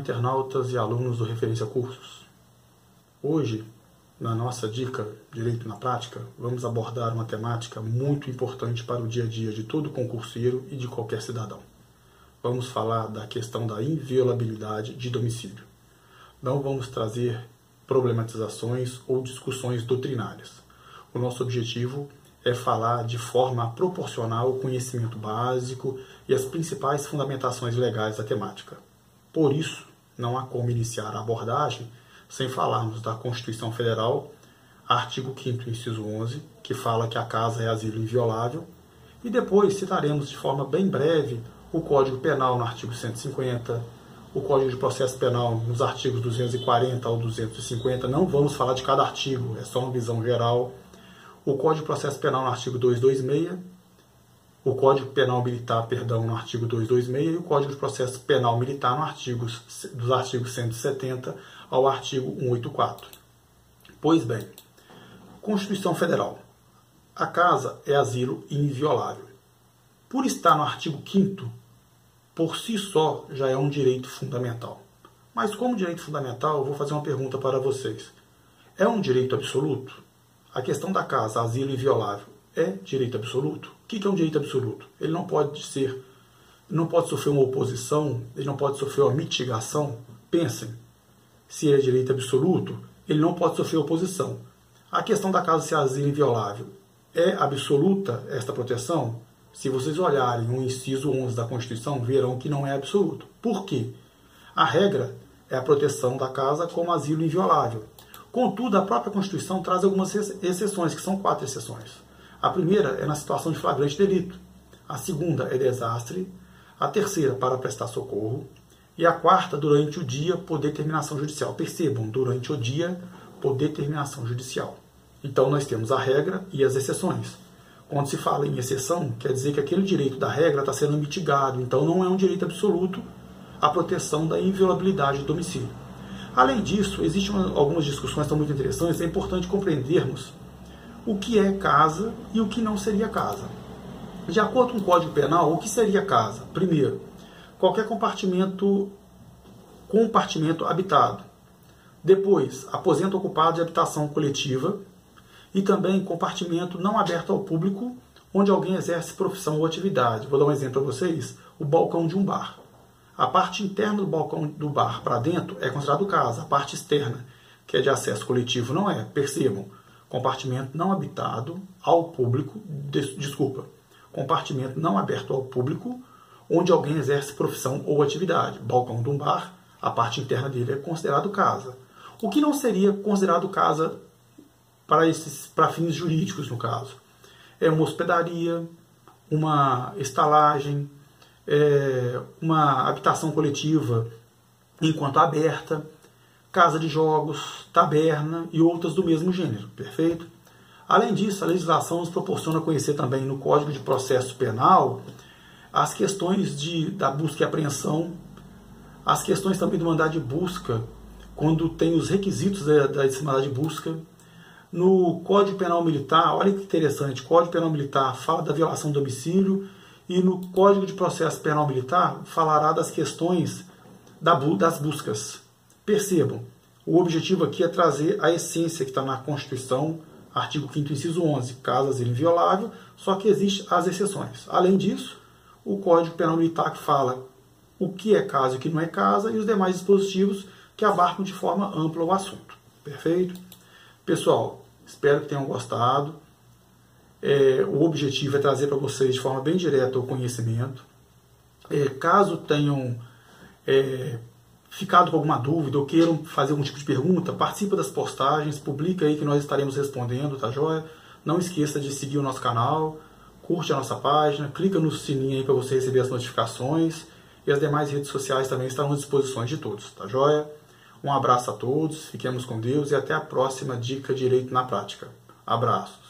internautas e alunos do Referência Cursos. Hoje, na nossa dica Direito na Prática, vamos abordar uma temática muito importante para o dia a dia de todo concurseiro e de qualquer cidadão. Vamos falar da questão da inviolabilidade de domicílio. Não vamos trazer problematizações ou discussões doutrinárias. O nosso objetivo é falar de forma proporcional o conhecimento básico e as principais fundamentações legais da temática. Por isso, não há como iniciar a abordagem sem falarmos da Constituição Federal, artigo 5 inciso 11, que fala que a casa é asilo inviolável, e depois citaremos de forma bem breve o Código Penal no artigo 150, o Código de Processo Penal nos artigos 240 ao 250, não vamos falar de cada artigo, é só uma visão geral. O Código de Processo Penal no artigo 226 o Código Penal Militar, perdão, no artigo 226 e o Código de Processo Penal Militar no artigo, dos artigos 170 ao artigo 184. Pois bem, Constituição Federal. A casa é asilo inviolável. Por estar no artigo 5 por si só já é um direito fundamental. Mas como direito fundamental, eu vou fazer uma pergunta para vocês. É um direito absoluto? A questão da casa, asilo inviolável, é direito absoluto? O que é um direito absoluto? Ele não pode ser, não pode sofrer uma oposição, ele não pode sofrer uma mitigação. Pensem, se ele é direito absoluto, ele não pode sofrer oposição. A questão da casa ser asilo inviolável, é absoluta esta proteção? Se vocês olharem o inciso 11 da Constituição, verão que não é absoluto. Por quê? A regra é a proteção da casa como asilo inviolável. Contudo, a própria Constituição traz algumas exceções, que são quatro exceções. A primeira é na situação de flagrante delito. A segunda é desastre. A terceira, para prestar socorro. E a quarta, durante o dia, por determinação judicial. Percebam, durante o dia, por determinação judicial. Então, nós temos a regra e as exceções. Quando se fala em exceção, quer dizer que aquele direito da regra está sendo mitigado. Então, não é um direito absoluto a proteção da inviolabilidade do domicílio. Além disso, existem algumas discussões que são muito interessantes. É importante compreendermos o que é casa e o que não seria casa. De acordo com o Código Penal, o que seria casa? Primeiro, qualquer compartimento compartimento habitado. Depois, aposento ocupado de habitação coletiva e também compartimento não aberto ao público onde alguém exerce profissão ou atividade. Vou dar um exemplo para vocês: o balcão de um bar. A parte interna do balcão do bar para dentro é considerado casa, a parte externa, que é de acesso coletivo, não é. Percebam, compartimento não habitado ao público, des, desculpa, compartimento não aberto ao público, onde alguém exerce profissão ou atividade. Balcão de um bar, a parte interna dele é considerado casa. O que não seria considerado casa para esses para fins jurídicos no caso é uma hospedaria, uma estalagem, é, uma habitação coletiva enquanto aberta, casa de jogos, taberna e outras do mesmo gênero, perfeito? Além disso, a legislação nos proporciona conhecer também no Código de Processo Penal as questões de, da busca e apreensão, as questões também do mandado de busca, quando tem os requisitos da, da mandado de busca. No Código Penal Militar, olha que interessante, Código Penal Militar fala da violação do domicílio e no Código de Processo Penal Militar falará das questões da, das buscas. Percebam, o objetivo aqui é trazer a essência que está na Constituição, artigo 5 inciso 11, caso asilo inviolável, só que existem as exceções. Além disso, o Código Penal Militar que fala o que é caso e o que não é casa, e os demais dispositivos que abarcam de forma ampla o assunto. Perfeito? Pessoal, espero que tenham gostado. É, o objetivo é trazer para vocês de forma bem direta o conhecimento. É, caso tenham é, ficado com alguma dúvida ou queiram fazer algum tipo de pergunta, participa das postagens, publica aí que nós estaremos respondendo, tá joia? Não esqueça de seguir o nosso canal, curte a nossa página, clica no sininho aí para você receber as notificações e as demais redes sociais também estarão à disposição de todos, tá joia? Um abraço a todos, fiquemos com Deus e até a próxima dica Direito na Prática. Abraços.